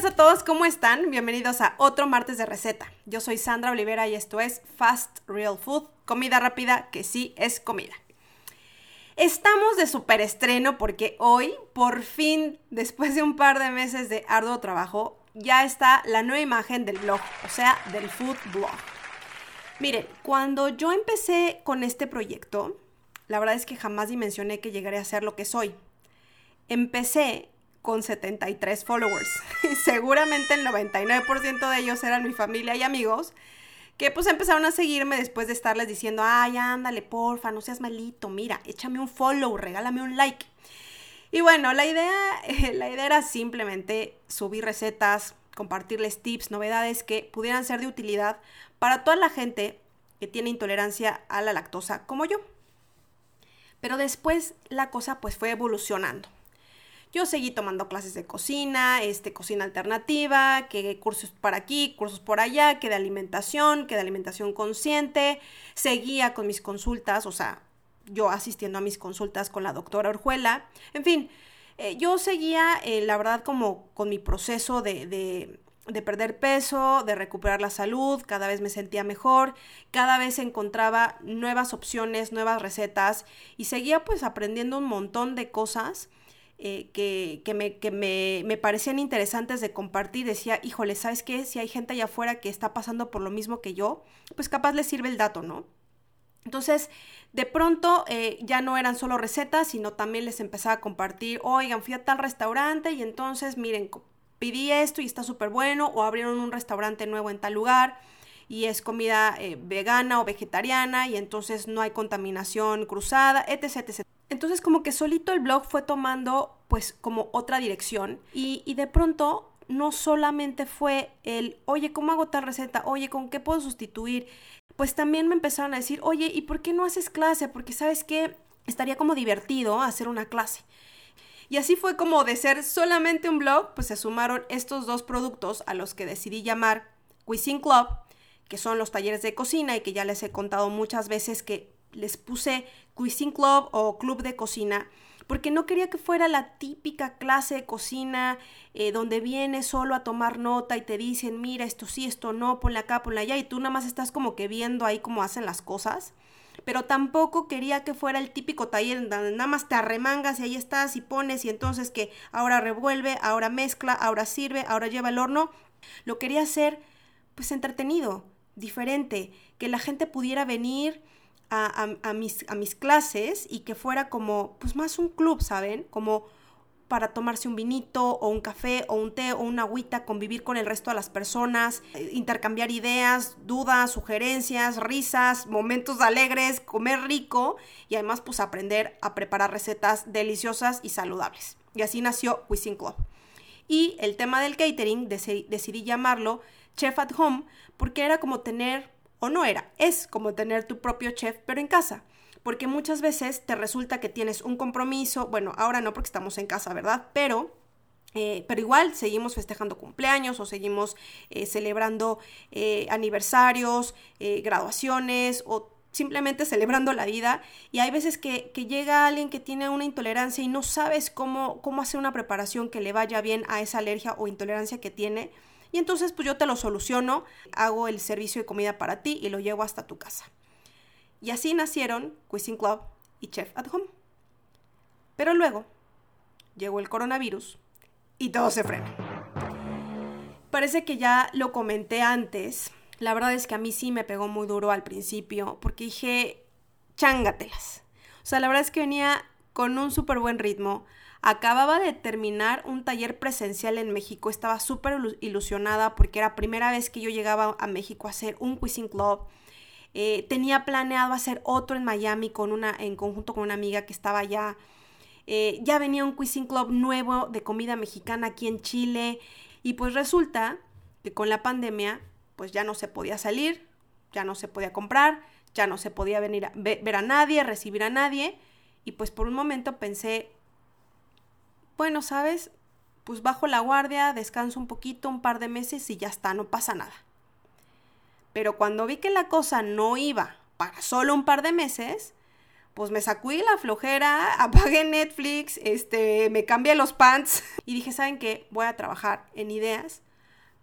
días a todos, ¿cómo están? Bienvenidos a otro martes de receta. Yo soy Sandra Olivera y esto es Fast Real Food, comida rápida que sí es comida. Estamos de super estreno porque hoy, por fin, después de un par de meses de arduo trabajo, ya está la nueva imagen del blog, o sea, del food blog. Miren, cuando yo empecé con este proyecto, la verdad es que jamás dimensioné que llegaría a ser lo que soy. Empecé con 73 followers. Y seguramente el 99% de ellos eran mi familia y amigos que pues empezaron a seguirme después de estarles diciendo, ay, ándale, porfa, no seas malito, mira, échame un follow, regálame un like. Y bueno, la idea, la idea era simplemente subir recetas, compartirles tips, novedades que pudieran ser de utilidad para toda la gente que tiene intolerancia a la lactosa como yo. Pero después la cosa pues fue evolucionando. Yo seguí tomando clases de cocina, este, cocina alternativa, que cursos para aquí, cursos por allá, que de alimentación, que de alimentación consciente. Seguía con mis consultas, o sea, yo asistiendo a mis consultas con la doctora Orjuela. En fin, eh, yo seguía, eh, la verdad, como con mi proceso de, de, de perder peso, de recuperar la salud, cada vez me sentía mejor, cada vez encontraba nuevas opciones, nuevas recetas y seguía pues aprendiendo un montón de cosas eh, que, me, que me, me, parecían interesantes de compartir. Decía, híjole, ¿sabes qué? Si hay gente allá afuera que está pasando por lo mismo que yo, pues capaz les sirve el dato, ¿no? Entonces, de pronto eh, ya no eran solo recetas, sino también les empezaba a compartir, oigan, fui a tal restaurante y entonces, miren, pedí esto y está súper bueno, o abrieron un restaurante nuevo en tal lugar y es comida eh, vegana o vegetariana y entonces no hay contaminación cruzada, etc, etc. Entonces como que solito el blog fue tomando pues como otra dirección y, y de pronto no solamente fue el, oye, ¿cómo hago tal receta? Oye, ¿con qué puedo sustituir? Pues también me empezaron a decir, oye, ¿y por qué no haces clase? Porque sabes que estaría como divertido hacer una clase. Y así fue como de ser solamente un blog, pues se sumaron estos dos productos a los que decidí llamar Cuisine Club, que son los talleres de cocina y que ya les he contado muchas veces que les puse Cuisine Club o Club de Cocina, porque no quería que fuera la típica clase de cocina eh, donde vienes solo a tomar nota y te dicen, mira, esto sí, esto no, ponle acá, ponle allá, y tú nada más estás como que viendo ahí cómo hacen las cosas. Pero tampoco quería que fuera el típico taller donde nada más te arremangas y ahí estás y pones y entonces que ahora revuelve, ahora mezcla, ahora sirve, ahora lleva el horno. Lo quería hacer pues entretenido, diferente, que la gente pudiera venir a, mis, mis clases y que fuera como, pues más un club, ¿saben? Como para tomarse un vinito o un café o un té o una agüita, convivir con el resto de las personas, eh, intercambiar ideas, dudas, sugerencias, risas, momentos alegres, comer rico y además pues aprender a preparar recetas deliciosas y saludables. Y así nació Cuisine Club. Y el tema del catering decidí llamarlo Chef at Home porque era como tener o no era, es como tener tu propio chef pero en casa. Porque muchas veces te resulta que tienes un compromiso, bueno, ahora no porque estamos en casa, ¿verdad? Pero eh, pero igual seguimos festejando cumpleaños o seguimos eh, celebrando eh, aniversarios, graduaciones o simplemente celebrando la vida. Y hay veces que, que, llega alguien que tiene una intolerancia y no sabes cómo, cómo hacer una preparación que le vaya bien a esa alergia o intolerancia que tiene. Y entonces pues yo te lo soluciono, hago el servicio de comida para ti y lo llevo hasta tu casa. Y así nacieron Cuisine Club y Chef at Home. Pero luego llegó el coronavirus y todo se frenó. Parece que ya lo comenté antes. La verdad es que a mí sí me pegó muy duro al principio porque dije, chángatelas. O sea, la verdad es que venía con un súper buen ritmo. Acababa de terminar un taller presencial en México, estaba súper ilusionada porque era primera vez que yo llegaba a México a hacer un Cuisine Club. Eh, tenía planeado hacer otro en Miami con una, en conjunto con una amiga que estaba allá. Eh, ya venía un Cuisine Club nuevo de comida mexicana aquí en Chile. Y pues resulta que con la pandemia, pues ya no se podía salir, ya no se podía comprar, ya no se podía venir a ver a nadie, recibir a nadie. Y pues por un momento pensé, bueno, ¿sabes? Pues bajo la guardia, descanso un poquito, un par de meses y ya está, no pasa nada. Pero cuando vi que la cosa no iba para solo un par de meses, pues me sacudí la flojera, apagué Netflix, este, me cambié los pants y dije, ¿saben qué? Voy a trabajar en ideas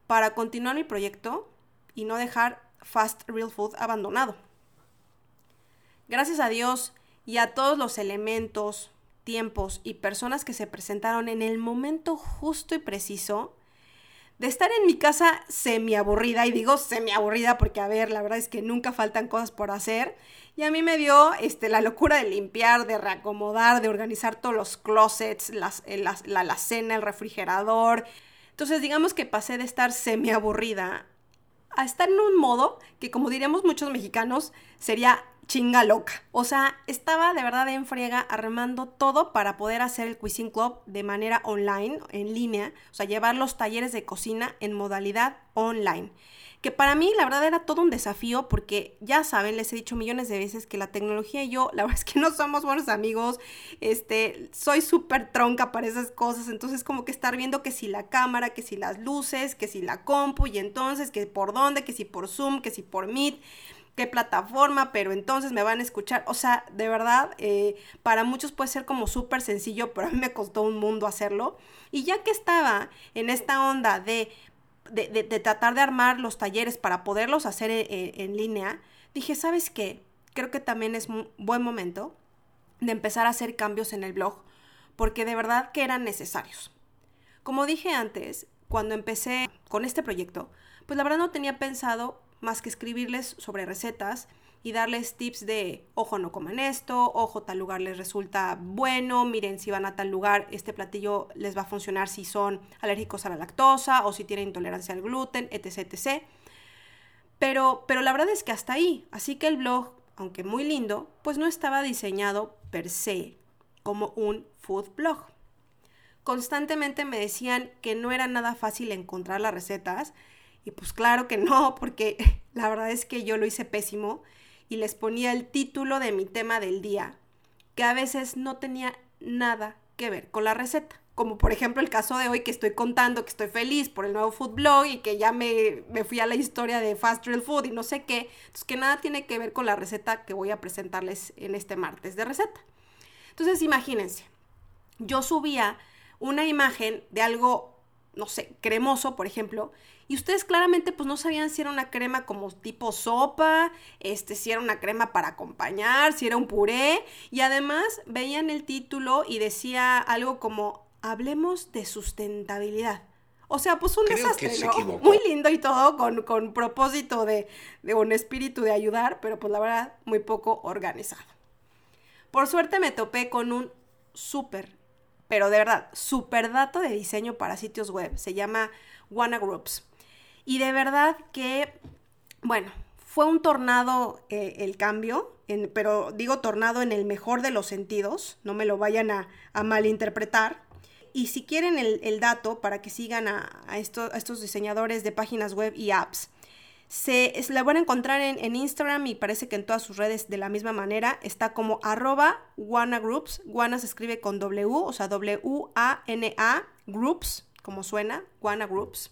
para continuar mi proyecto y no dejar Fast Real Food abandonado. Gracias a Dios y a todos los elementos, tiempos y personas que se presentaron en el momento justo y preciso, de estar en mi casa semi aburrida, y digo semi aburrida porque, a ver, la verdad es que nunca faltan cosas por hacer, y a mí me dio este, la locura de limpiar, de reacomodar, de organizar todos los closets, las, la, la alacena, el refrigerador. Entonces, digamos que pasé de estar semi aburrida a estar en un modo que, como diríamos muchos mexicanos, sería chinga loca. O sea, estaba de verdad en friega armando todo para poder hacer el Cuisine Club de manera online, en línea, o sea, llevar los talleres de cocina en modalidad online. Que para mí la verdad era todo un desafío porque ya saben, les he dicho millones de veces que la tecnología y yo, la verdad es que no somos buenos amigos, este, soy súper tronca para esas cosas, entonces como que estar viendo que si la cámara, que si las luces, que si la compu y entonces que por dónde, que si por Zoom, que si por Meet qué plataforma, pero entonces me van a escuchar. O sea, de verdad, eh, para muchos puede ser como súper sencillo, pero a mí me costó un mundo hacerlo. Y ya que estaba en esta onda de, de, tratar de armar los talleres para poderlos hacer en, en línea, dije, ¿sabes qué? Creo que también es un buen momento de empezar a hacer cambios en el blog, porque de verdad que eran necesarios. Como dije antes, cuando empecé con este proyecto, pues la verdad no tenía pensado más que escribirles sobre recetas y darles tips de, ojo, no coman esto, ojo, tal lugar les resulta bueno, miren, si van a tal lugar, este platillo les va a funcionar si son alérgicos a la lactosa o si tienen intolerancia al gluten, etc. etc. Pero, pero la verdad es que hasta ahí, así que el blog, aunque muy lindo, pues no estaba diseñado per se como un food blog. Constantemente me decían que no era nada fácil encontrar las recetas y pues claro que no, porque la verdad es que yo lo hice pésimo y les ponía el título de mi tema del día, que a veces no tenía nada que ver con la receta. Como por ejemplo el caso de hoy que estoy contando que estoy feliz por el nuevo food blog y que ya me, me fui a la historia de Fast Real Food y no sé qué. Entonces que nada tiene que ver con la receta que voy a presentarles en este martes de receta. Entonces imagínense, yo subía una imagen de algo, no sé, cremoso, por ejemplo, y ustedes claramente pues no sabían si era una crema como tipo sopa, este, si era una crema para acompañar, si era un puré. Y además veían el título y decía algo como, hablemos de sustentabilidad. O sea, pues un desastre, ¿no? Muy lindo y todo, con, con propósito de, de un espíritu de ayudar, pero pues la verdad, muy poco organizado. Por suerte me topé con un súper, pero de verdad, súper dato de diseño para sitios web. Se llama Wanna Groups. Y de verdad que, bueno, fue un tornado eh, el cambio, pero digo tornado en el mejor de los sentidos, no me lo vayan a, malinterpretar. Y si quieren el, dato para que sigan a, estos diseñadores de páginas web y apps, se la van a encontrar en, en, Instagram y parece que en todas sus redes de la misma manera. Está como arroba Groups. Guana se escribe con W, o sea, W-A-N-A Groups, como suena, Guana Groups.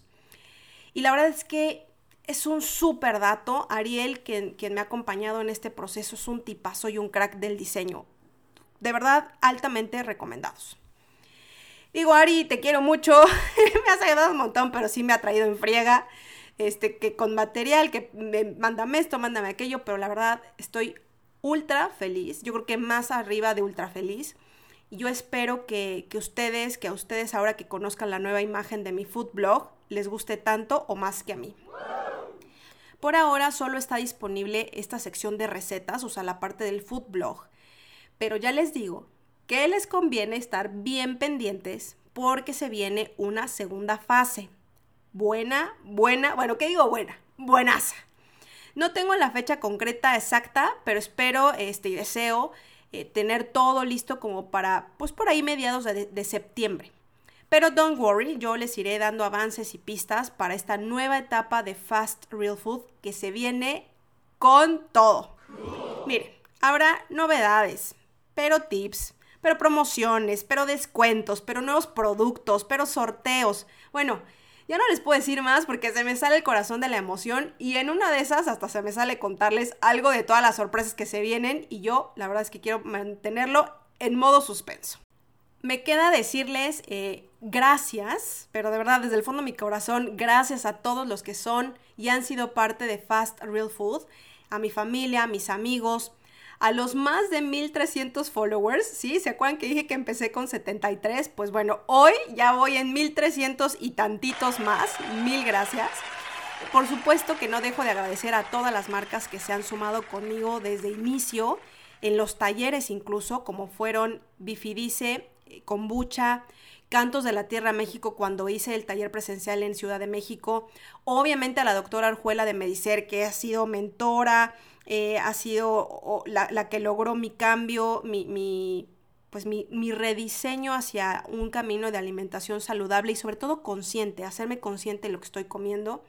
Y la verdad es que es un súper dato. Ariel, quien, quien me ha acompañado en este proceso, es un tipazo y un crack del diseño. De verdad, altamente recomendados. Digo, Ari, te quiero mucho. me has ayudado un montón, pero sí me ha traído en friega. Este, que con material, que me, mándame esto, mándame aquello, pero la verdad estoy ultra feliz. Yo creo que más arriba de ultra feliz. Yo espero que, que ustedes, que a ustedes ahora que conozcan la nueva imagen de mi food blog, les guste tanto o más que a mí. Por ahora solo está disponible esta sección de recetas, o sea, la parte del food blog. Pero ya les digo que les conviene estar bien pendientes porque se viene una segunda fase. Buena, buena, bueno, ¿qué digo buena? Buenaza. No tengo la fecha concreta exacta, pero espero este, y deseo eh, tener todo listo como para, pues por ahí mediados de septiembre. Pero don't worry, yo les iré dando avances y pistas para esta nueva etapa de Fast Real Food que se viene con todo. Miren, habrá novedades, pero tips, pero promociones, pero descuentos, pero nuevos productos, pero sorteos. Bueno, Ya no les puedo decir más porque se me sale el corazón de la emoción y en una de esas hasta se me sale contarles algo de todas las sorpresas que se vienen y yo la verdad es que quiero mantenerlo en modo suspenso. Me queda decirles eh, gracias, pero de verdad desde el fondo de mi corazón, gracias a todos los que son y han sido parte de Fast Real Food, a mi familia, a mis amigos, a los más de 1300 followers, ¿sí? ¿Se acuerdan que dije que empecé con 73? Pues bueno, hoy ya voy en 1300 y tantitos más. Mil gracias. Por supuesto que no dejo de agradecer a todas las marcas que se han sumado conmigo desde inicio, en los talleres incluso, como fueron Bifidice, eh, Kombucha, Cantos de la Tierra México cuando hice el taller presencial en Ciudad de México. Obviamente a la doctora Arjuela de Medicer, que ha sido mentora, eh, ha sido la, que logró mi cambio, mi, pues mi, mi, rediseño hacia un camino de alimentación saludable y sobre todo consciente, hacerme consciente de lo que estoy comiendo.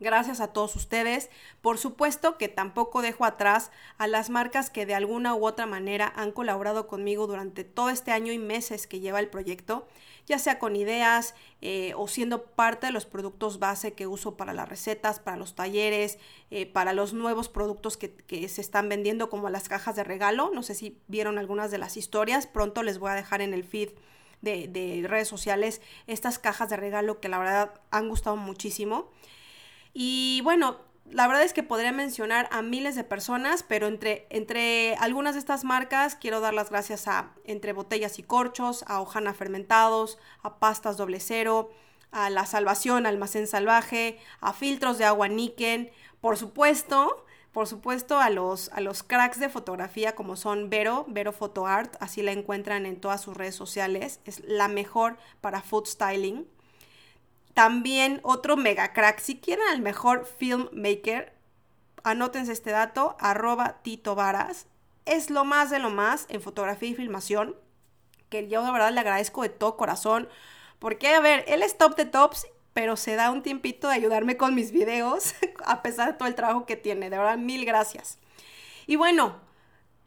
Gracias a todos ustedes. Por supuesto que tampoco dejo atrás a las marcas que de alguna u otra manera han colaborado conmigo durante todo este año y meses que lleva el proyecto, ya sea con ideas eh, o siendo parte de los productos base que uso para las recetas, para los talleres, eh, para los nuevos productos que, se están vendiendo como las cajas de regalo. No sé si vieron algunas de las historias. Pronto les voy a dejar en el feed de, de redes sociales estas cajas de regalo que la verdad han gustado muchísimo. Y bueno, la verdad es que podría mencionar a miles de personas, pero entre, entre algunas de estas marcas quiero dar las gracias a Entre Botellas y Corchos, a Ojana Fermentados, a Pastas Doble Cero, a La Salvación, Almacén Salvaje, a Filtros de Agua Niken, por supuesto, por supuesto a los, a los cracks de fotografía como son Vero, Vero Photo Art, así la encuentran en todas sus redes sociales, es la mejor para food styling. También otro mega crack. Si quieren al mejor filmmaker, anótense este dato, arroba Tito Varas. Es lo más de lo más en fotografía y filmación, que yo de verdad le agradezco de todo corazón. Porque, a ver, él es top de tops, pero se da un tiempito de ayudarme con mis videos, a pesar de todo el trabajo que tiene. De verdad, mil gracias. Y bueno,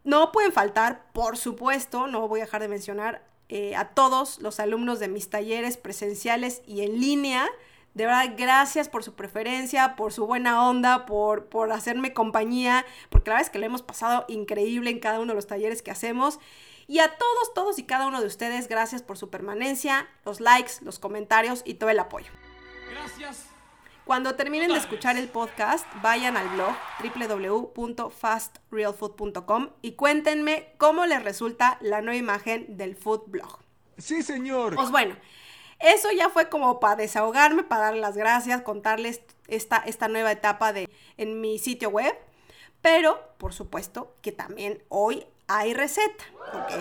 no pueden faltar, por supuesto, no voy a dejar de mencionar eh, a todos los alumnos de mis talleres presenciales y en línea. De verdad, gracias por su preferencia, por su buena onda, por, por hacerme compañía, porque la verdad es que lo hemos pasado increíble en cada uno de los talleres que hacemos. Y a todos, todos y cada uno de ustedes, gracias por su permanencia, los likes, los comentarios y todo el apoyo. Gracias. Cuando terminen de escuchar el podcast, vayan al blog www.fastrealfood.com y cuéntenme cómo les resulta la nueva imagen del food blog. Sí, señor. Pues bueno, eso ya fue como para desahogarme, para dar las gracias, contarles esta, esta nueva etapa de, en mi sitio web. Pero, por supuesto, que también hoy hay receta, ¿ok?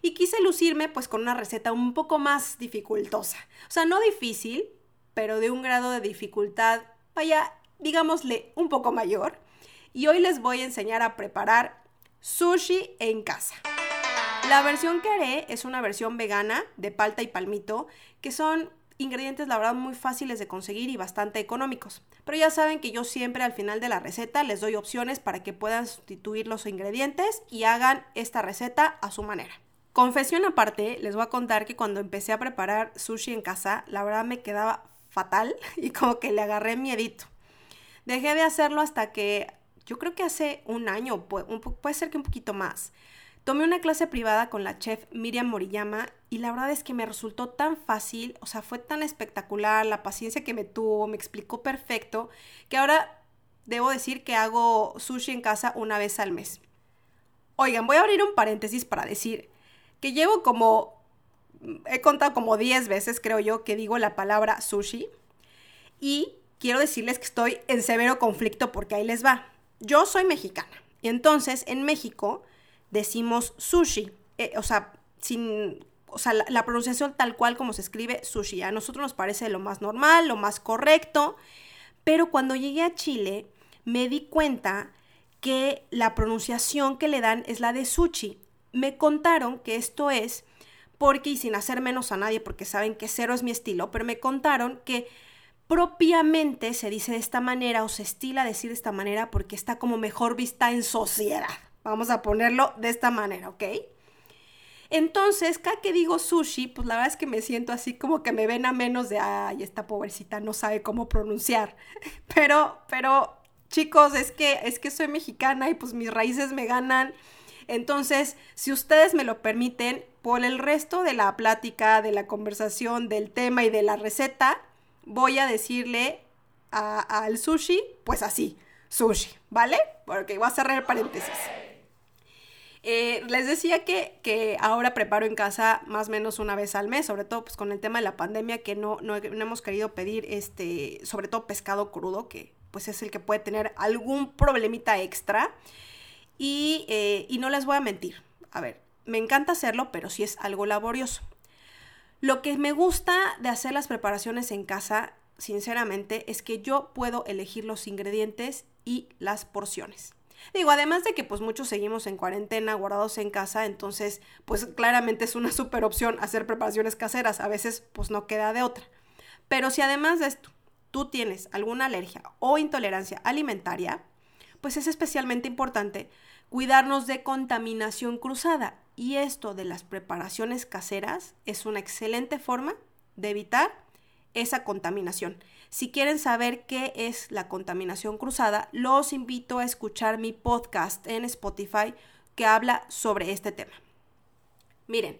Y quise lucirme pues con una receta un poco más dificultosa. O sea, no difícil, pero de un grado de dificultad, vaya, digámosle, un poco mayor. Y hoy les voy a enseñar a preparar sushi en casa. La versión que haré es una versión vegana de palta y palmito, que son ingredientes la verdad muy fáciles de conseguir y bastante económicos. Pero ya saben que yo siempre al final de la receta les doy opciones para que puedan sustituir los ingredientes y hagan esta receta a su manera. Confesión aparte, les voy a contar que cuando empecé a preparar sushi en casa, la verdad me quedaba fatal y como que le agarré miedito. Dejé de hacerlo hasta que yo creo que hace un año, puede, ser que un poquito más. Tomé una clase privada con la chef Miriam Moriyama y la verdad es que me resultó tan fácil, o sea, fue tan espectacular la paciencia que me tuvo, me explicó perfecto, que ahora debo decir que hago sushi en casa una vez al mes. Oigan, voy a abrir un paréntesis para decir que llevo como he contado como 10 veces, creo yo, que digo la palabra sushi. Y quiero decirles que estoy en severo conflicto porque ahí les va. Yo soy mexicana. Y entonces en México decimos sushi. Eh, o sea, sin. O sea, la, pronunciación tal cual como se escribe sushi. A nosotros nos parece lo más normal, lo más correcto. Pero cuando llegué a Chile, me di cuenta que la pronunciación que le dan es la de sushi. Me contaron que esto es porque, y sin hacer menos a nadie, porque saben que cero es mi estilo, pero me contaron que propiamente se dice de esta manera o se estila decir de esta manera porque está como mejor vista en sociedad. Vamos a ponerlo de esta manera, ¿ok? Entonces, cada que digo sushi, pues la verdad es que me siento así como que me ven a menos de, ay, esta pobrecita no sabe cómo pronunciar. Pero, pero, chicos, es que, es que soy mexicana y pues mis raíces me ganan. Entonces, si ustedes me lo permiten, por el resto de la plática, de la conversación, del tema y de la receta, voy a decirle al sushi, pues así, sushi, ¿vale? Porque voy a cerrar el paréntesis. Eh, les decía que, que, ahora preparo en casa más o menos una vez al mes, sobre todo pues con el tema de la pandemia que no, no, hemos querido pedir, este, sobre todo pescado crudo, que pues es el que puede tener algún problemita extra. Y, eh, y no les voy a mentir, a ver, me encanta hacerlo, pero sí es algo laborioso. Lo que me gusta de hacer las preparaciones en casa, sinceramente, es que yo puedo elegir los ingredientes y las porciones. Digo, además de que pues muchos seguimos en cuarentena, guardados en casa, entonces pues claramente es una super opción hacer preparaciones caseras, a veces pues no queda de otra. Pero si además de esto tú tienes alguna alergia o intolerancia alimentaria, pues es especialmente importante cuidarnos de contaminación cruzada. Y esto de las preparaciones caseras es una excelente forma de evitar esa contaminación. Si quieren saber qué es la contaminación cruzada, los invito a escuchar mi podcast en Spotify que habla sobre este tema. Miren,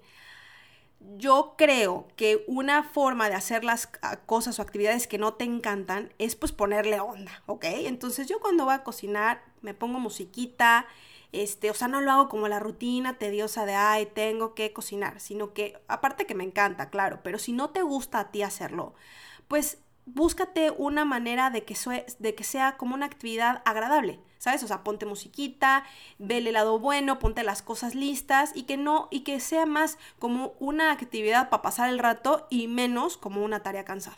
yo creo que una forma de hacer las cosas o actividades que no te encantan es pues ponerle onda, ¿ok? Entonces yo cuando voy a cocinar me pongo musiquita, este, o sea, no lo hago como la rutina tediosa de, ay, tengo que cocinar, sino que, aparte que me encanta, claro, pero si no te gusta a ti hacerlo, pues búscate una manera de que, sea como una actividad agradable, ¿sabes? O sea, ponte musiquita, ve el lado bueno, ponte las cosas listas y que no, y que sea más como una actividad para pasar el rato y menos como una tarea cansada.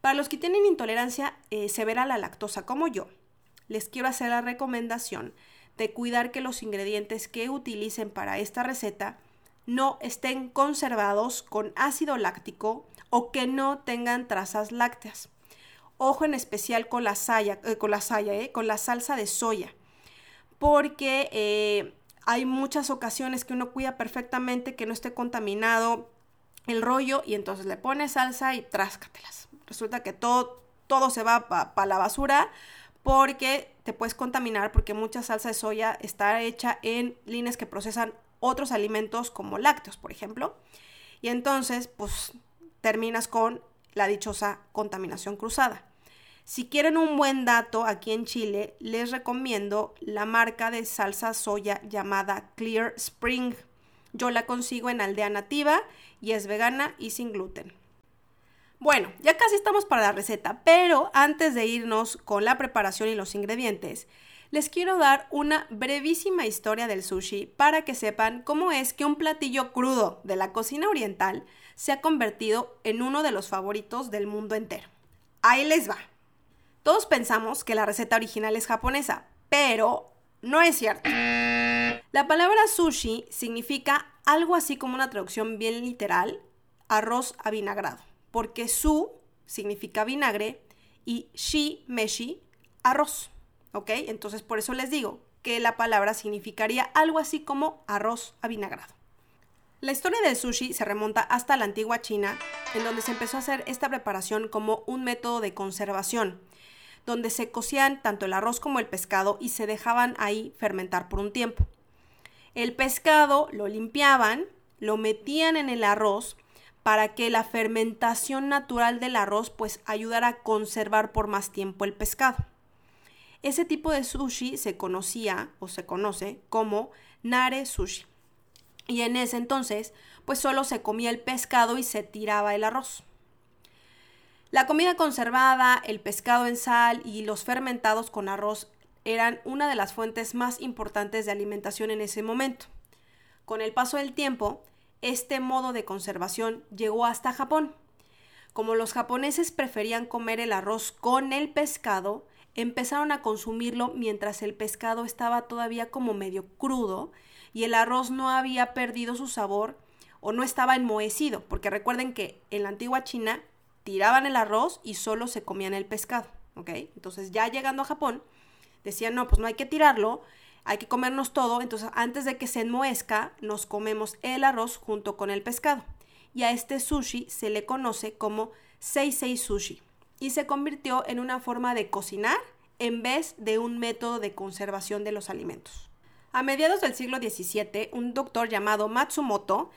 Para los que tienen intolerancia eh, severa a la lactosa como yo, les quiero hacer la recomendación de cuidar que los ingredientes que utilicen para esta receta no estén conservados con ácido láctico o que no tengan trazas lácteas. Ojo en especial con la, saya, eh, con, la saya eh, con la salsa de soya, porque eh, hay muchas ocasiones que uno cuida perfectamente que no esté contaminado el rollo y entonces le pones salsa y tráscatelas. Resulta que todo, todo se va para la basura porque te puedes contaminar porque mucha salsa de soya está hecha en líneas que procesan otros alimentos como lácteos, por ejemplo. Y entonces, pues terminas con la dichosa contaminación cruzada. Si quieren un buen dato aquí en Chile, les recomiendo la marca de salsa soya llamada Clear Spring. Yo la consigo en Aldea Nativa y es vegana y sin gluten. Bueno, ya casi estamos para la receta, pero antes de irnos con la preparación y los ingredientes, les quiero dar una brevísima historia del sushi para que sepan cómo es que un platillo crudo de la cocina oriental se ha convertido en uno de los favoritos del mundo entero. Ahí les va. Todos pensamos que la receta original es japonesa, pero no es cierto. La palabra sushi significa algo así como una traducción bien literal, arroz avinagrado, porque su significa vinagre y shi, meshi, arroz. ¿Ok? Entonces por eso les digo que la palabra significaría algo así como arroz avinagrado. La historia del sushi se remonta hasta la antigua China, en donde se empezó a hacer esta preparación como un método de conservación, donde se cocían tanto el arroz como el pescado y se dejaban ahí fermentar por un tiempo. El pescado lo limpiaban, lo metían en el arroz para que la fermentación natural del arroz pues ayudara a conservar por más tiempo el pescado. Ese tipo de sushi se conocía o se conoce como nare sushi. Y en ese entonces, pues solo se comía el pescado y se tiraba el arroz. La comida conservada, el pescado en sal y los fermentados con arroz eran una de las fuentes más importantes de alimentación en ese momento. Con el paso del tiempo, este modo de conservación llegó hasta Japón. Como los japoneses preferían comer el arroz con el pescado, empezaron a consumirlo mientras el pescado estaba todavía como medio crudo y el arroz no había perdido su sabor o no estaba enmohecido, porque recuerden que en la antigua China tiraban el arroz y solo se comían el pescado, ¿ok? Entonces ya llegando a Japón, decían, no, pues no hay que tirarlo, hay que comernos todo, entonces antes de que se enmoezca, nos comemos el arroz junto con el pescado. Y a este sushi se le conoce como Seisei Sushi y se convirtió en una forma de cocinar en vez de un método de conservación de los alimentos. A mediados del siglo XVII, un doctor llamado Matsumoto,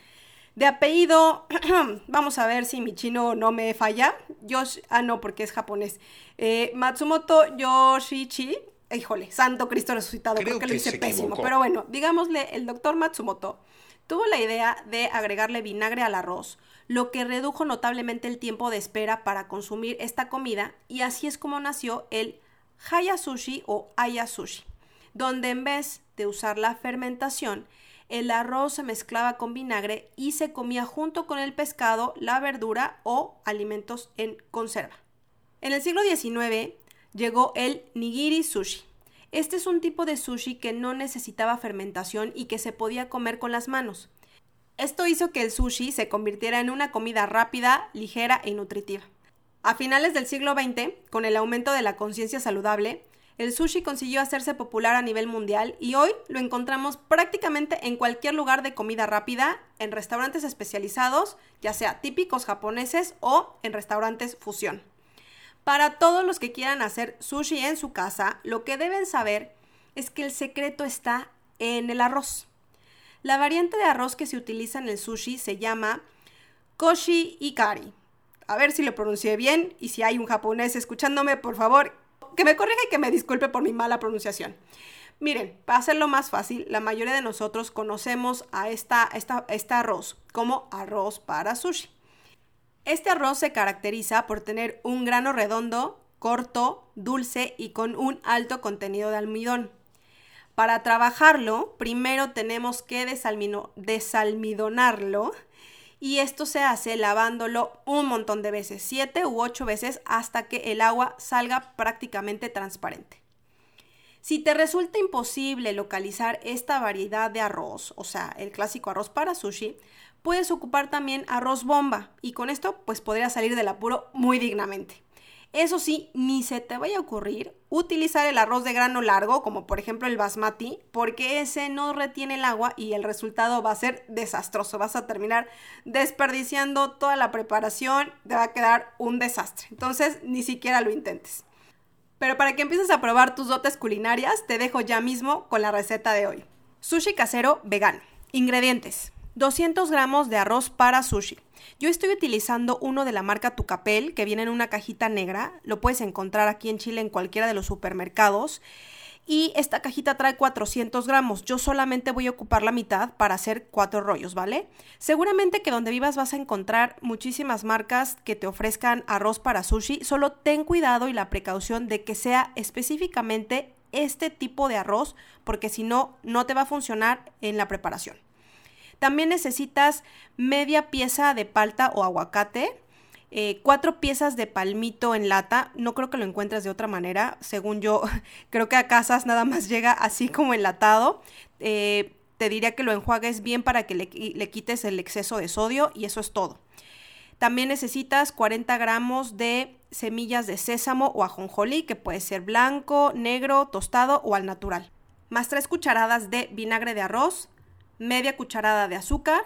de apellido, vamos a ver si mi chino no me falla, Yosh, ah no, porque es japonés, eh, Matsumoto Yoshichi, híjole, Santo Cristo resucitado, creo, que, lo hice pésimo, pero bueno, digámosle, el doctor Matsumoto tuvo la idea de agregarle vinagre al arroz, lo que redujo notablemente el tiempo de espera para consumir esta comida y así es como nació el Haya Sushi o Aya Sushi, donde en vez de usar la fermentación, el arroz se mezclaba con vinagre y se comía junto con el pescado, la verdura o alimentos en conserva. En el siglo XIX llegó el nigiri sushi. Este es un tipo de sushi que no necesitaba fermentación y que se podía comer con las manos. Esto hizo que el sushi se convirtiera en una comida rápida, ligera y nutritiva. A finales del siglo XX, con el aumento de la conciencia saludable, el sushi consiguió hacerse popular a nivel mundial y hoy lo encontramos prácticamente en cualquier lugar de comida rápida, en restaurantes especializados, ya sea típicos japoneses o en restaurantes fusión. Para todos los que quieran hacer sushi en su casa, lo que deben saber es que el secreto está en el arroz. La variante de arroz que se utiliza en el sushi se llama koshi ikari. A ver si lo pronuncié bien y si hay un japonés escuchándome, por favor, que me corrija y que me disculpe por mi mala pronunciación. Miren, para hacerlo más fácil, la mayoría de nosotros conocemos a esta, esta, este arroz como arroz para sushi. Este arroz se caracteriza por tener un grano redondo, corto, dulce y con un alto contenido de almidón. Para trabajarlo, primero tenemos que desalmidonarlo y esto se hace lavándolo un montón de veces, siete u ocho veces hasta que el agua salga prácticamente transparente. Si te resulta imposible localizar esta variedad de arroz, o sea, el clásico arroz para sushi, puedes ocupar también arroz bomba y con esto pues podrías salir del apuro muy dignamente. Eso sí, ni se te vaya a ocurrir utilizar el arroz de grano largo, como por ejemplo el basmati, porque ese no retiene el agua y el resultado va a ser desastroso. Vas a terminar desperdiciando toda la preparación, te va a quedar un desastre. Entonces, ni siquiera lo intentes. Pero para que empieces a probar tus dotes culinarias, te dejo ya mismo con la receta de hoy. Sushi casero vegano. Ingredientes. 200 gramos de arroz para sushi. Yo estoy utilizando uno de la marca Tucapel, que viene en una cajita negra. Lo puedes encontrar aquí en Chile en cualquiera de los supermercados. Y esta cajita trae 400 gramos. Yo solamente voy a ocupar la mitad para hacer cuatro rollos, ¿vale? Seguramente que donde vivas vas a encontrar muchísimas marcas que te ofrezcan arroz para sushi. Solo ten cuidado y la precaución de que sea específicamente este tipo de arroz, porque si no, no te va a funcionar en la preparación. También necesitas media pieza de palta o aguacate, eh, cuatro piezas de palmito en lata. No creo que lo encuentres de otra manera. Según yo, creo que a casas nada más llega así como enlatado. Eh, te diría que lo enjuagues bien para que le, le, quites el exceso de sodio y eso es todo. También necesitas 40 gramos de semillas de sésamo o ajonjolí, que puede ser blanco, negro, tostado o al natural. Más 3 cucharadas de vinagre de arroz, media cucharada de azúcar,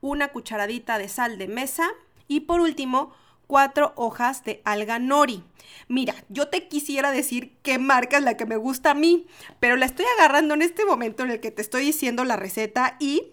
una cucharadita de sal de mesa y por último cuatro hojas de alga nori. Mira, yo te quisiera decir qué marca es la que me gusta a mí, pero la estoy agarrando en este momento en el que te estoy diciendo la receta y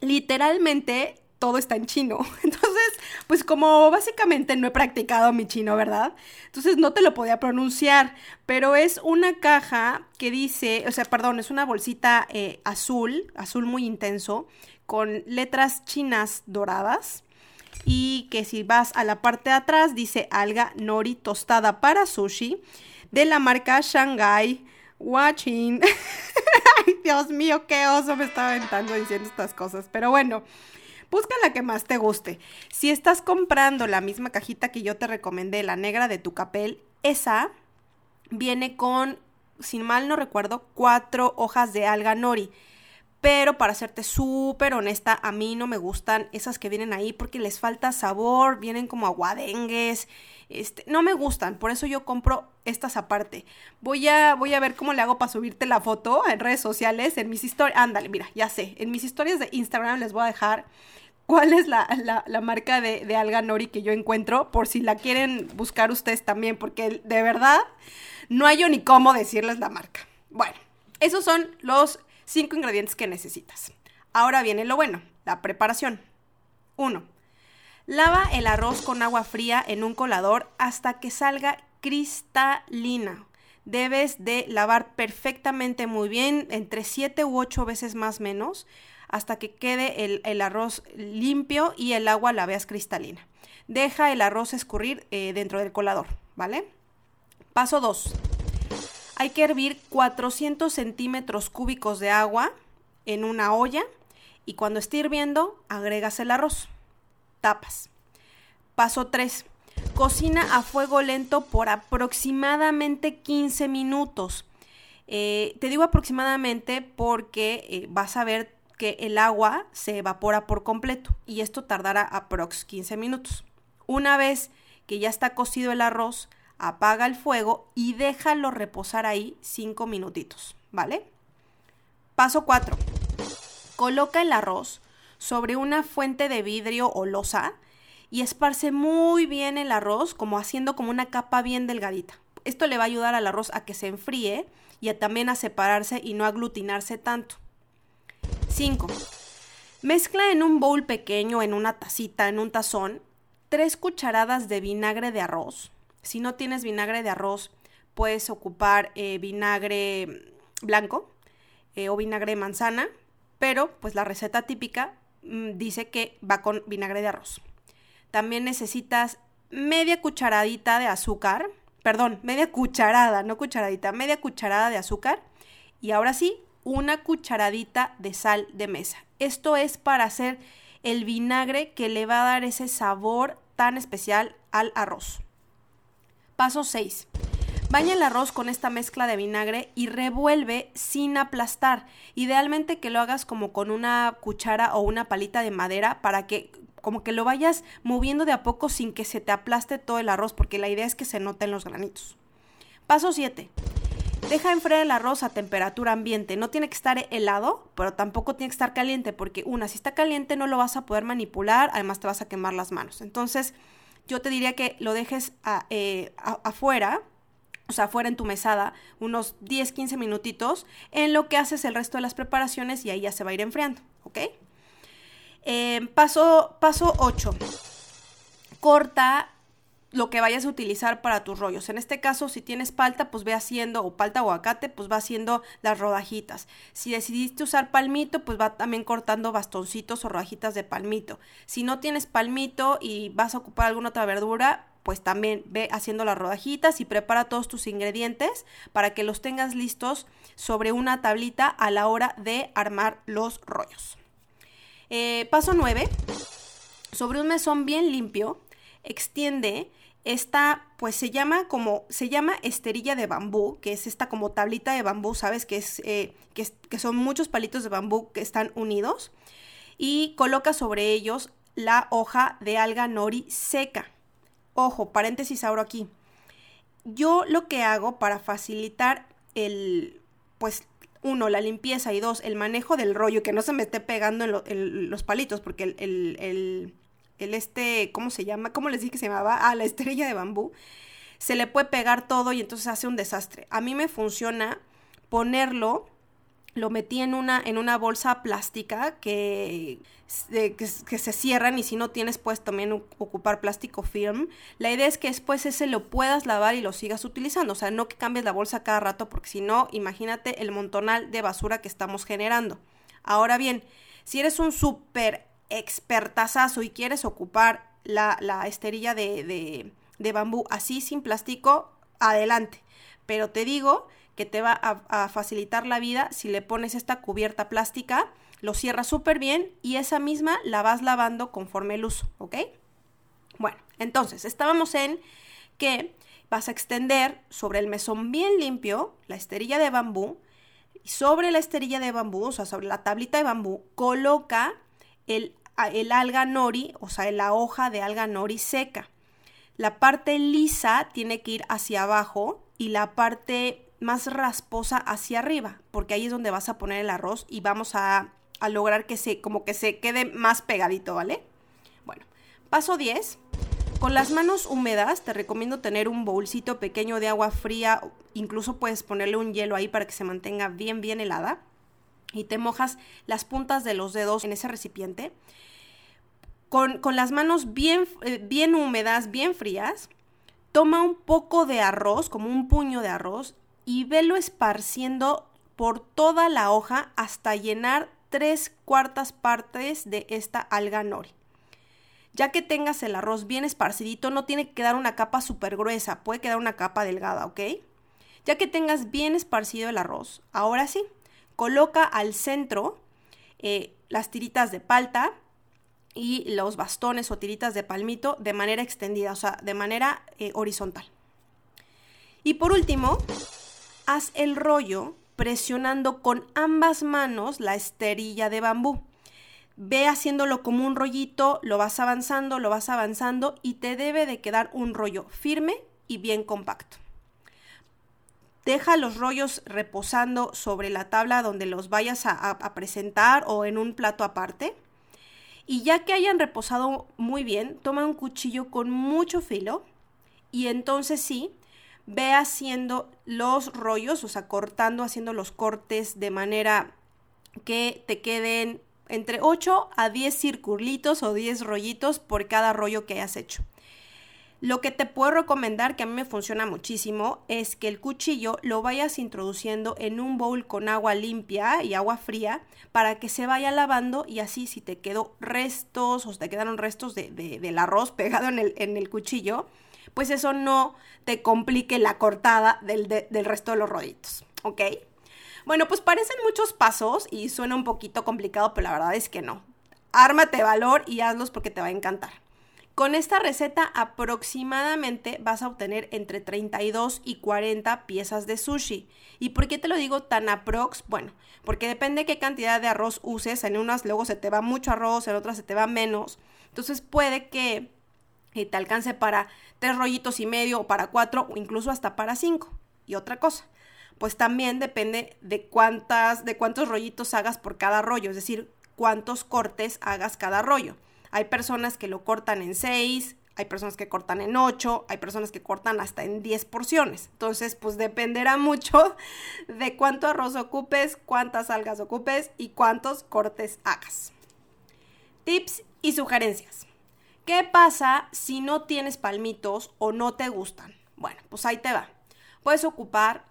literalmente todo está en chino. Entonces, pues como básicamente no he practicado mi chino, ¿verdad? Entonces no te lo podía pronunciar, pero es una caja que dice, o sea, perdón, es una bolsita eh, azul, azul muy intenso, con letras chinas doradas. Y que si vas a la parte de atrás dice alga nori tostada para sushi de la marca Shanghai Watching. Ay, Dios mío, qué oso me estaba aventando diciendo estas cosas. Pero bueno, Busca la que más te guste. Si estás comprando la misma cajita que yo te recomendé, la negra de tu capel, esa viene con, sin mal no recuerdo, cuatro hojas de alga nori. pero para serte súper honesta, a mí no me gustan esas que vienen ahí porque les falta sabor, vienen como aguadengues, este, no me gustan, por eso yo compro estas aparte. Voy a, voy a ver cómo le hago para subirte la foto en redes sociales, en mis historias, ándale, mira, ya sé, en mis historias de Instagram les voy a dejar cuál es la, marca de, de, alga nori que yo encuentro, por si la quieren buscar ustedes también, porque de verdad no hay yo ni cómo decirles la marca. Bueno, esos son los Cinco ingredientes que necesitas. Ahora viene lo bueno, la preparación. 1. Lava el arroz con agua fría en un colador hasta que salga cristalina. Debes de lavar perfectamente muy bien, entre 7 u 8 veces más menos, hasta que quede el, arroz limpio y el agua la veas cristalina. Deja el arroz escurrir eh, dentro del colador, ¿vale? Paso 2 hay que hervir 400 centímetros cúbicos de agua en una olla y cuando esté hirviendo agregas el arroz. Tapas. Paso 3. Cocina a fuego lento por aproximadamente 15 minutos. Eh, te digo aproximadamente porque eh, vas a ver que el agua se evapora por completo y esto tardará aprox 15 minutos. Una vez que ya está cocido el arroz, apaga el fuego y déjalo reposar ahí 5 minutitos, ¿vale? Paso 4. Coloca el arroz sobre una fuente de vidrio o losa y esparce muy bien el arroz, como haciendo como una capa bien delgadita. Esto le va a ayudar al arroz a que se enfríe y también a separarse y no aglutinarse tanto. 5. Mezcla en un bowl pequeño, en una tacita, en un tazón, 3 cucharadas de vinagre de arroz, si no tienes vinagre de arroz, puedes ocupar eh, vinagre blanco eh, o vinagre de manzana, pero pues la receta típica mm, dice que va con vinagre de arroz. También necesitas media cucharadita de azúcar, perdón, media cucharada, no cucharadita, media cucharada de azúcar y ahora sí, una cucharadita de sal de mesa. Esto es para hacer el vinagre que le va a dar ese sabor tan especial al arroz. Paso 6. Baña el arroz con esta mezcla de vinagre y revuelve sin aplastar. Idealmente que lo hagas como con una cuchara o una palita de madera para que como que lo vayas moviendo de a poco sin que se te aplaste todo el arroz, porque la idea es que se noten los granitos. Paso 7. Deja enfriar el arroz a temperatura ambiente. No tiene que estar helado, pero tampoco tiene que estar caliente, porque una, si está caliente no lo vas a poder manipular, además te vas a quemar las manos. Entonces, yo te diría que lo dejes eh, afuera, o sea, afuera en tu mesada, unos 10, 15 minutitos, en lo que haces el resto de las preparaciones y ahí ya se va a ir enfriando, ¿ok? Eh, paso, paso 8. Corta lo que vayas a utilizar para tus rollos. En este caso, si tienes palta, pues ve haciendo, o palta o aguacate, pues va haciendo las rodajitas. Si decidiste usar palmito, pues va también cortando bastoncitos o rodajitas de palmito. Si no tienes palmito y vas a ocupar alguna otra verdura, pues también ve haciendo las rodajitas y prepara todos tus ingredientes para que los tengas listos sobre una tablita a la hora de armar los rollos. Eh, paso 9. Sobre un mesón bien limpio, extiende esta, pues se llama como, se llama esterilla de bambú, que es esta como tablita de bambú, ¿sabes? Que, es, eh, que, son muchos palitos de bambú que están unidos. Y coloca sobre ellos la hoja de alga nori seca. Ojo, paréntesis ahora aquí. Yo lo que hago para facilitar el, pues, uno, la limpieza y dos, el manejo del rollo, que no se me esté pegando en, los palitos, porque el este, ¿cómo se llama? ¿Cómo les dije que se llamaba? Ah, la estrella de bambú. Se le puede pegar todo y entonces hace un desastre. A mí me funciona ponerlo, lo metí en una, en una bolsa plástica que, que, se cierran y si no tienes pues también ocupar plástico film. La idea es que después ese lo puedas lavar y lo sigas utilizando. O sea, no que cambies la bolsa cada rato porque si no, imagínate el montonal de basura que estamos generando. Ahora bien, si eres un súper expertazazo y quieres ocupar la, esterilla de, bambú así sin plástico, adelante. Pero te digo que te va a, facilitar la vida si le pones esta cubierta plástica, lo cierras súper bien y esa misma la vas lavando conforme el uso, ¿ok? Bueno, entonces estábamos en que vas a extender sobre el mesón bien limpio la esterilla de bambú, Y sobre la esterilla de bambú, o sea, sobre la tablita de bambú, coloca el, alga nori, o sea, la hoja de alga nori seca. La parte lisa tiene que ir hacia abajo y la parte más rasposa hacia arriba, porque ahí es donde vas a poner el arroz y vamos a, a lograr que se, como que se quede más pegadito, ¿vale? Bueno, paso 10. Con las manos húmedas te recomiendo tener un bolsito pequeño de agua fría, incluso puedes ponerle un hielo ahí para que se mantenga bien, bien helada. Y te mojas las puntas de los dedos en ese recipiente. Con, con las manos bien, eh, bien húmedas, bien frías, toma un poco de arroz, como un puño de arroz, y velo esparciendo por toda la hoja hasta llenar tres cuartas partes de esta alga nori. Ya que tengas el arroz bien esparcidito, no tiene que quedar una capa súper gruesa, puede quedar una capa delgada, ¿ok? Ya que tengas bien esparcido el arroz, ahora sí, coloca al centro eh, las tiritas de palta y los bastones o tiritas de palmito de manera extendida, o sea, de manera eh, horizontal. Y por último, haz el rollo presionando con ambas manos la esterilla de bambú. Ve haciéndolo como un rollito, lo vas avanzando, lo vas avanzando y te debe de quedar un rollo firme y bien compacto. Deja los rollos reposando sobre la tabla donde los vayas a, presentar o en un plato aparte. Y ya que hayan reposado muy bien, toma un cuchillo con mucho filo y entonces sí, ve haciendo los rollos, o sea, cortando, haciendo los cortes de manera que te queden entre 8 a 10 circulitos o 10 rollitos por cada rollo que hayas hecho. Lo que te puedo recomendar, que a mí me funciona muchísimo, es que el cuchillo lo vayas introduciendo en un bowl con agua limpia y agua fría para que se vaya lavando y así si te quedó restos o te quedaron restos de, del arroz pegado en el, en el cuchillo, pues eso no te complique la cortada del, del resto de los rollitos, ¿ok? Bueno, pues parecen muchos pasos y suena un poquito complicado, pero la verdad es que no. Ármate valor y hazlos porque te va a encantar. Con esta receta aproximadamente vas a obtener entre 32 y 40 piezas de sushi. ¿Y por qué te lo digo tan aprox? Bueno, porque depende qué cantidad de arroz uses. En unas luego se te va mucho arroz, en otras se te va menos. Entonces puede que y te alcance para tres rollitos y medio o para cuatro o incluso hasta para cinco. Y otra cosa, pues también depende de cuántas, de cuántos rollitos hagas por cada rollo, es decir, cuántos cortes hagas cada rollo. Hay personas que lo cortan en seis, hay personas que cortan en ocho, hay personas que cortan hasta en diez porciones. Entonces, pues dependerá mucho de cuánto arroz ocupes, cuántas algas ocupes y cuántos cortes hagas. Tips y sugerencias. ¿Qué pasa si no tienes palmitos o no te gustan? Bueno, pues ahí te va. Puedes ocupar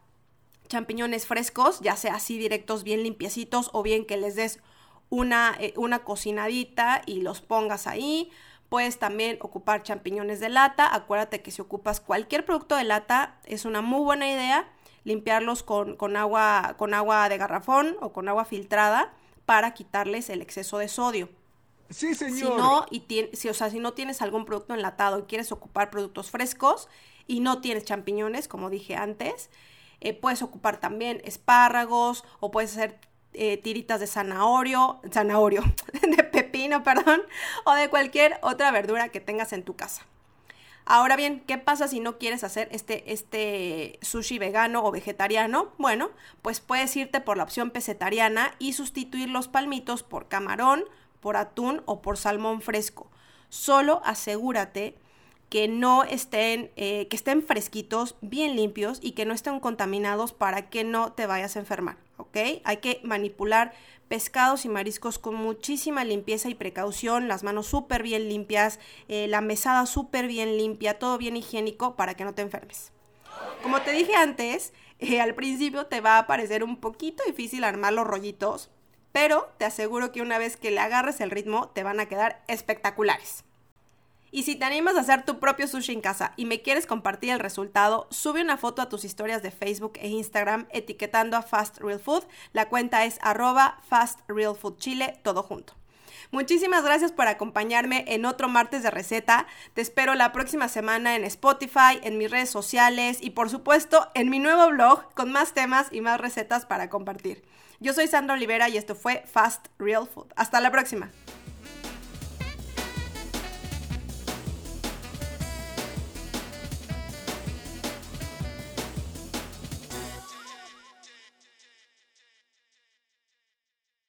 champiñones frescos, ya sea así directos, bien limpiecitos, o bien que les des una, eh, una cocinadita y los pongas ahí. Puedes también ocupar champiñones de lata. Acuérdate que si ocupas cualquier producto de lata, es una muy buena idea limpiarlos con, con, agua, con agua de garrafón o con agua filtrada para quitarles el exceso de sodio. Sí, señor. Si no, y si, o sea, si no tienes algún producto enlatado y quieres ocupar productos frescos y no tienes champiñones, como dije antes, eh, puedes ocupar también espárragos o puedes hacer eh, tiritas de zanahorio, zanahorio, de pepino, perdón, o de cualquier otra verdura que tengas en tu casa. Ahora bien, ¿qué pasa si no quieres hacer este, este sushi vegano o vegetariano? Bueno, pues puedes irte por la opción pesetariana y sustituir los palmitos por camarón, por atún o por salmón fresco. Solo asegúrate que no estén, eh, que estén fresquitos, bien limpios y que no estén contaminados para que no te vayas a enfermar, Hay que manipular pescados y mariscos con muchísima limpieza y precaución, las manos súper bien limpias, eh, la mesada súper bien limpia, todo bien higiénico para que no te enfermes. Como te dije antes, eh, al principio te va a parecer un poquito difícil armar los rollitos, pero te aseguro que una vez que le agarres el ritmo te van a quedar espectaculares. Y si te animas a hacer tu propio sushi en casa y me quieres compartir el resultado, sube una foto a tus historias de Facebook e Instagram etiquetando a Fast Real Food. La cuenta es arroba Fast Real Food Chile, todo junto. Muchísimas gracias por acompañarme en otro martes de receta. Te espero la próxima semana en Spotify, en mis redes sociales y por supuesto en mi nuevo blog con más temas y más recetas para compartir. Yo soy Sandra Olivera y esto fue Fast Real Food. Hasta la próxima.